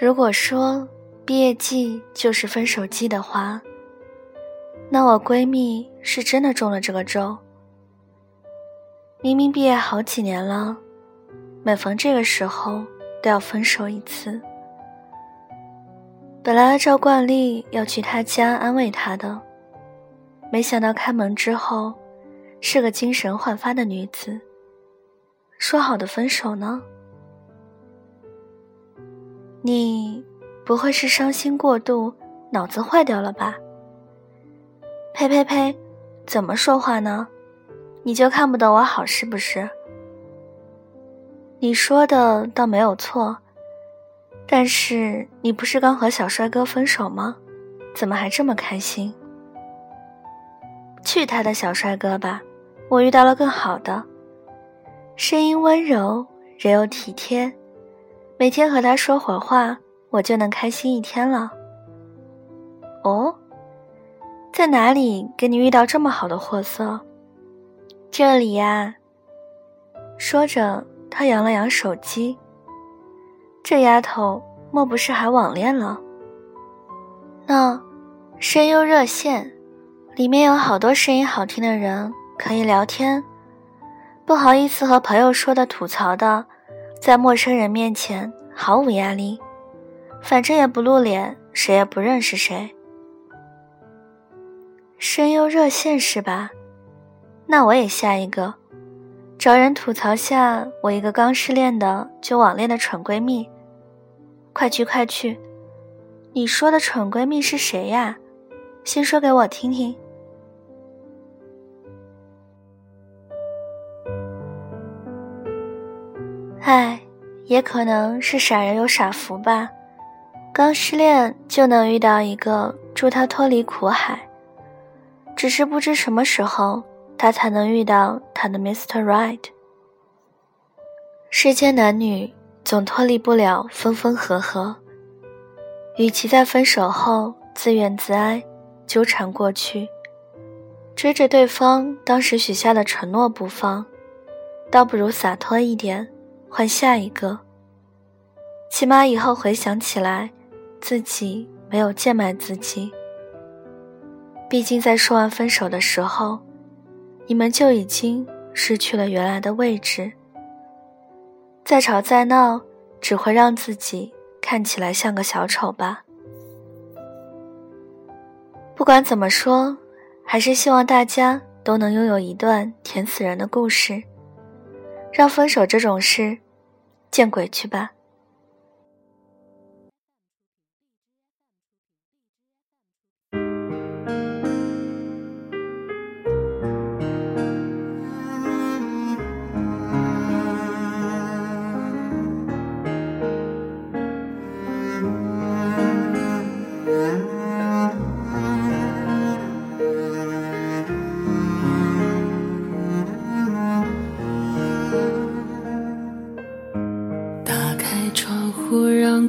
如果说毕业季就是分手季的话，那我闺蜜是真的中了这个咒。明明毕业好几年了，每逢这个时候都要分手一次。本来按照惯例要去她家安慰她的，没想到开门之后，是个精神焕发的女子。说好的分手呢？你不会是伤心过度，脑子坏掉了吧？呸呸呸！怎么说话呢？你就看不得我好是不是？你说的倒没有错，但是你不是刚和小帅哥分手吗？怎么还这么开心？去他的小帅哥吧！我遇到了更好的，声音温柔，人又体贴。每天和他说会儿话，我就能开心一天了。哦，在哪里给你遇到这么好的货色？这里呀。说着，他扬了扬手机。这丫头莫不是还网恋了？那，声优热线，里面有好多声音好听的人可以聊天。不好意思和朋友说的吐槽的。在陌生人面前毫无压力，反正也不露脸，谁也不认识谁。声优热线是吧？那我也下一个，找人吐槽下我一个刚失恋的就网恋的蠢闺蜜。快去快去！你说的蠢闺蜜是谁呀？先说给我听听。唉，也可能是傻人有傻福吧。刚失恋就能遇到一个助他脱离苦海，只是不知什么时候他才能遇到他的 Mr. Right。世间男女总脱离不了分分合合，与其在分手后自怨自哀、纠缠过去，追着对方当时许下的承诺不放，倒不如洒脱一点。换下一个，起码以后回想起来，自己没有贱卖自己。毕竟在说完分手的时候，你们就已经失去了原来的位置。再吵再闹，只会让自己看起来像个小丑吧。不管怎么说，还是希望大家都能拥有一段甜死人的故事。让分手这种事，见鬼去吧！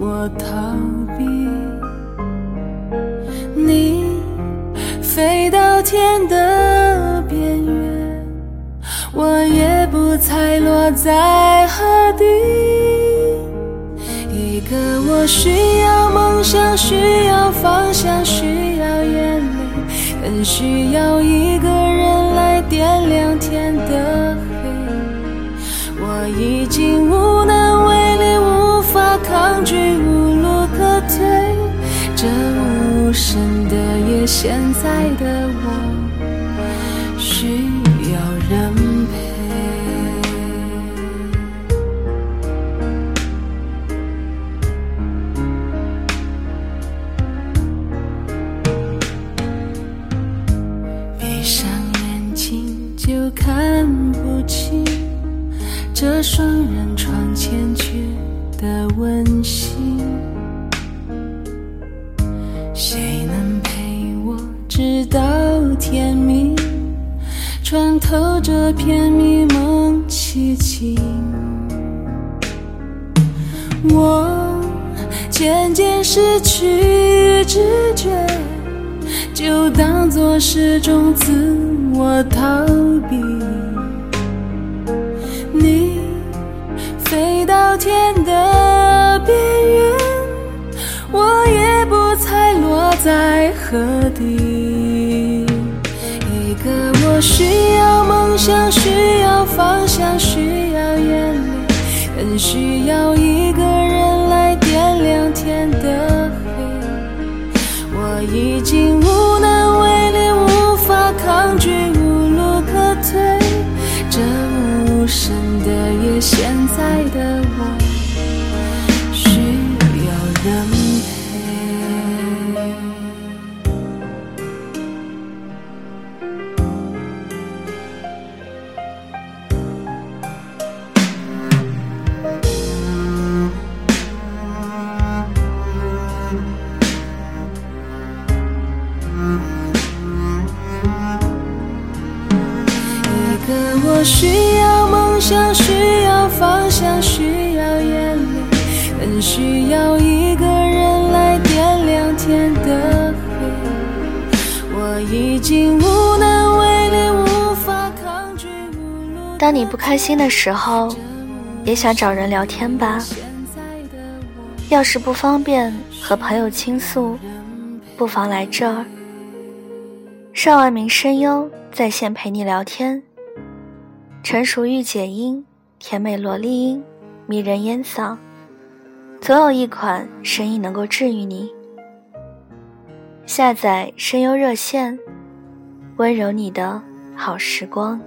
我逃避。你飞到天的边缘，我也不猜落在何地。一个我需要梦想，需要方向，需要眼泪，更需要一个无声的夜，现在的我需要人陪。闭上眼睛就看不清这双人床缱绻的温馨。到天明，穿透这片迷蒙寂静。我渐渐失去知觉，就当作是种自我逃避。你飞到天的边缘，我也不猜落在何地。需要梦想，需要方向，需要眼泪。更需要当你不开心的时候，也想找人聊天吧。要是不方便和朋友倾诉，不妨来这儿。上万名声优在线陪你聊天。成熟御姐音，甜美萝莉音，迷人烟嗓，总有一款声音能够治愈你。下载声优热线，温柔你的好时光。